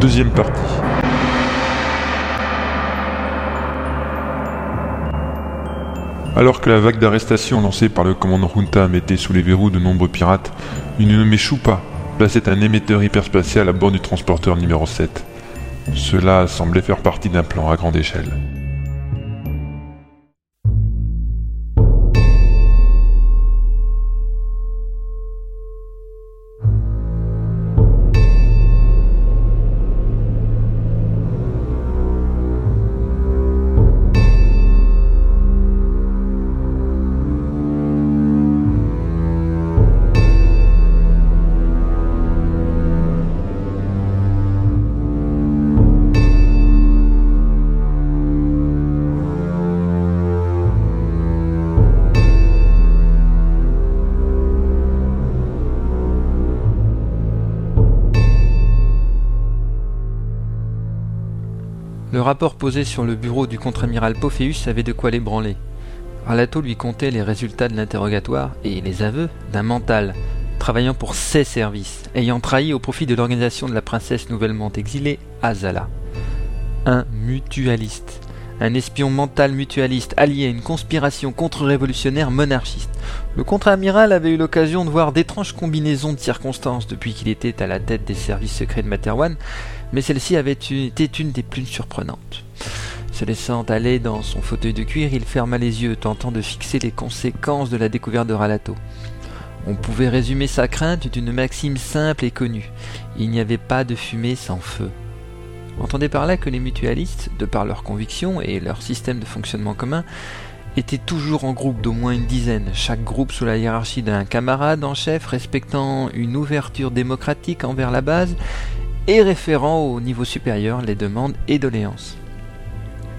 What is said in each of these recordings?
Deuxième partie. Alors que la vague d'arrestations lancée par le commandant Junta mettait sous les verrous de nombreux pirates, une nommée Choupa plaçait un émetteur hyperspatial à bord du transporteur numéro 7. Cela semblait faire partie d'un plan à grande échelle. Rapport posé sur le bureau du contre-amiral Pophéus avait de quoi l'ébranler. Arlato lui contait les résultats de l'interrogatoire et les aveux d'un mental, travaillant pour ses services, ayant trahi au profit de l'organisation de la princesse nouvellement exilée, Azala. Un mutualiste, un espion mental mutualiste allié à une conspiration contre-révolutionnaire monarchiste. Le contre-amiral avait eu l'occasion de voir d'étranges combinaisons de circonstances depuis qu'il était à la tête des services secrets de Materwan, mais celle-ci avait été une des plus surprenantes. Se laissant aller dans son fauteuil de cuir, il ferma les yeux, tentant de fixer les conséquences de la découverte de Ralato. On pouvait résumer sa crainte d'une maxime simple et connue. Il n'y avait pas de fumée sans feu. On entendait par là que les mutualistes, de par leurs convictions et leur système de fonctionnement commun, étaient toujours en groupe d'au moins une dizaine, chaque groupe sous la hiérarchie d'un camarade en chef respectant une ouverture démocratique envers la base et référant au niveau supérieur les demandes et doléances.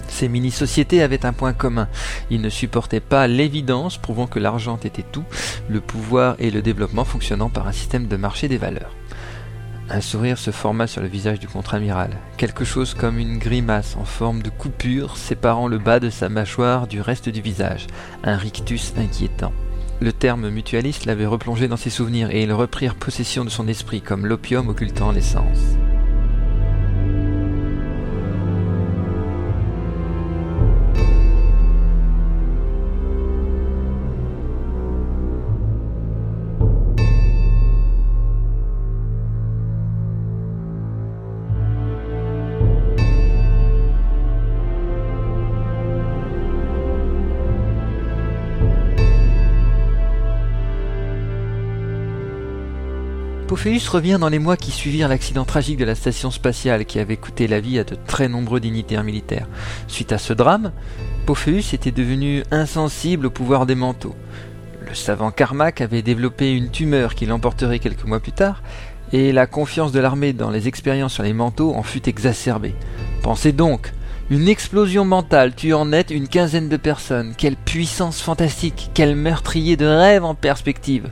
Ces mini-sociétés avaient un point commun. Ils ne supportaient pas l'évidence prouvant que l'argent était tout, le pouvoir et le développement fonctionnant par un système de marché des valeurs. Un sourire se forma sur le visage du contre-amiral, quelque chose comme une grimace en forme de coupure séparant le bas de sa mâchoire du reste du visage, un rictus inquiétant. Le terme mutualiste l'avait replongé dans ses souvenirs et ils reprirent possession de son esprit comme l'opium occultant l'essence. Pophéus revient dans les mois qui suivirent l'accident tragique de la station spatiale qui avait coûté la vie à de très nombreux dignitaires militaires. Suite à ce drame, Pophéus était devenu insensible au pouvoir des manteaux. Le savant Carmack avait développé une tumeur qui l'emporterait quelques mois plus tard, et la confiance de l'armée dans les expériences sur les manteaux en fut exacerbée. Pensez donc, une explosion mentale tue en net une quinzaine de personnes. Quelle puissance fantastique, quel meurtrier de rêve en perspective.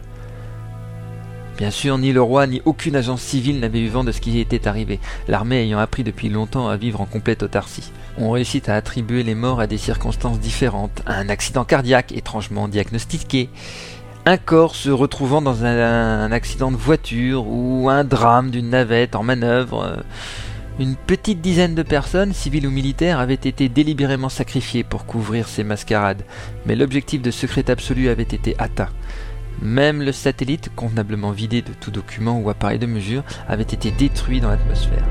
Bien sûr, ni le roi ni aucune agence civile n'avait eu vent de ce qui était arrivé, l'armée ayant appris depuis longtemps à vivre en complète autarcie. On réussit à attribuer les morts à des circonstances différentes, un accident cardiaque étrangement diagnostiqué, un corps se retrouvant dans un, un accident de voiture ou un drame d'une navette en manœuvre. Une petite dizaine de personnes, civiles ou militaires, avaient été délibérément sacrifiées pour couvrir ces mascarades, mais l'objectif de secret absolu avait été atteint. Même le satellite, convenablement vidé de tout document ou appareil de mesure, avait été détruit dans l'atmosphère.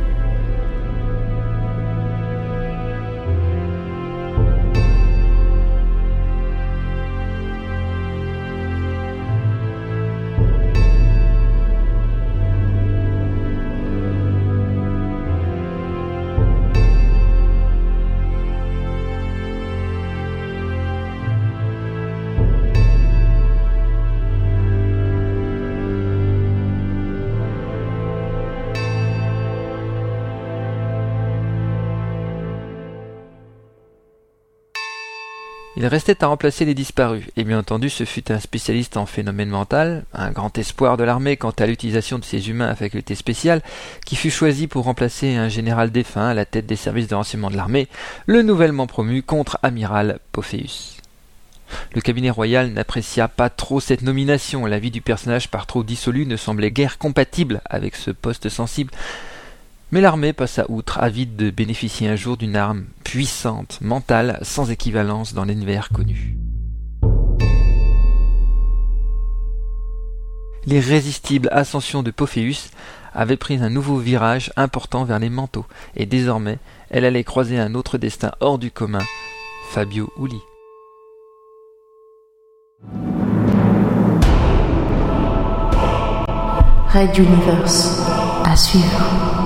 Il restait à remplacer les disparus, et bien entendu ce fut un spécialiste en phénomène mental, un grand espoir de l'armée quant à l'utilisation de ces humains à facultés spéciales, qui fut choisi pour remplacer un général défunt à la tête des services de renseignement de l'armée, le nouvellement promu contre-amiral Pophéus. Le cabinet royal n'apprécia pas trop cette nomination, la vie du personnage par trop dissolu ne semblait guère compatible avec ce poste sensible, mais l'armée passa outre, avide de bénéficier un jour d'une arme puissante, mentale, sans équivalence dans l'univers connu. L'irrésistible ascension de Pophéus avait pris un nouveau virage important vers les manteaux, et désormais elle allait croiser un autre destin hors du commun, Fabio Uli. Red Universe à suivre.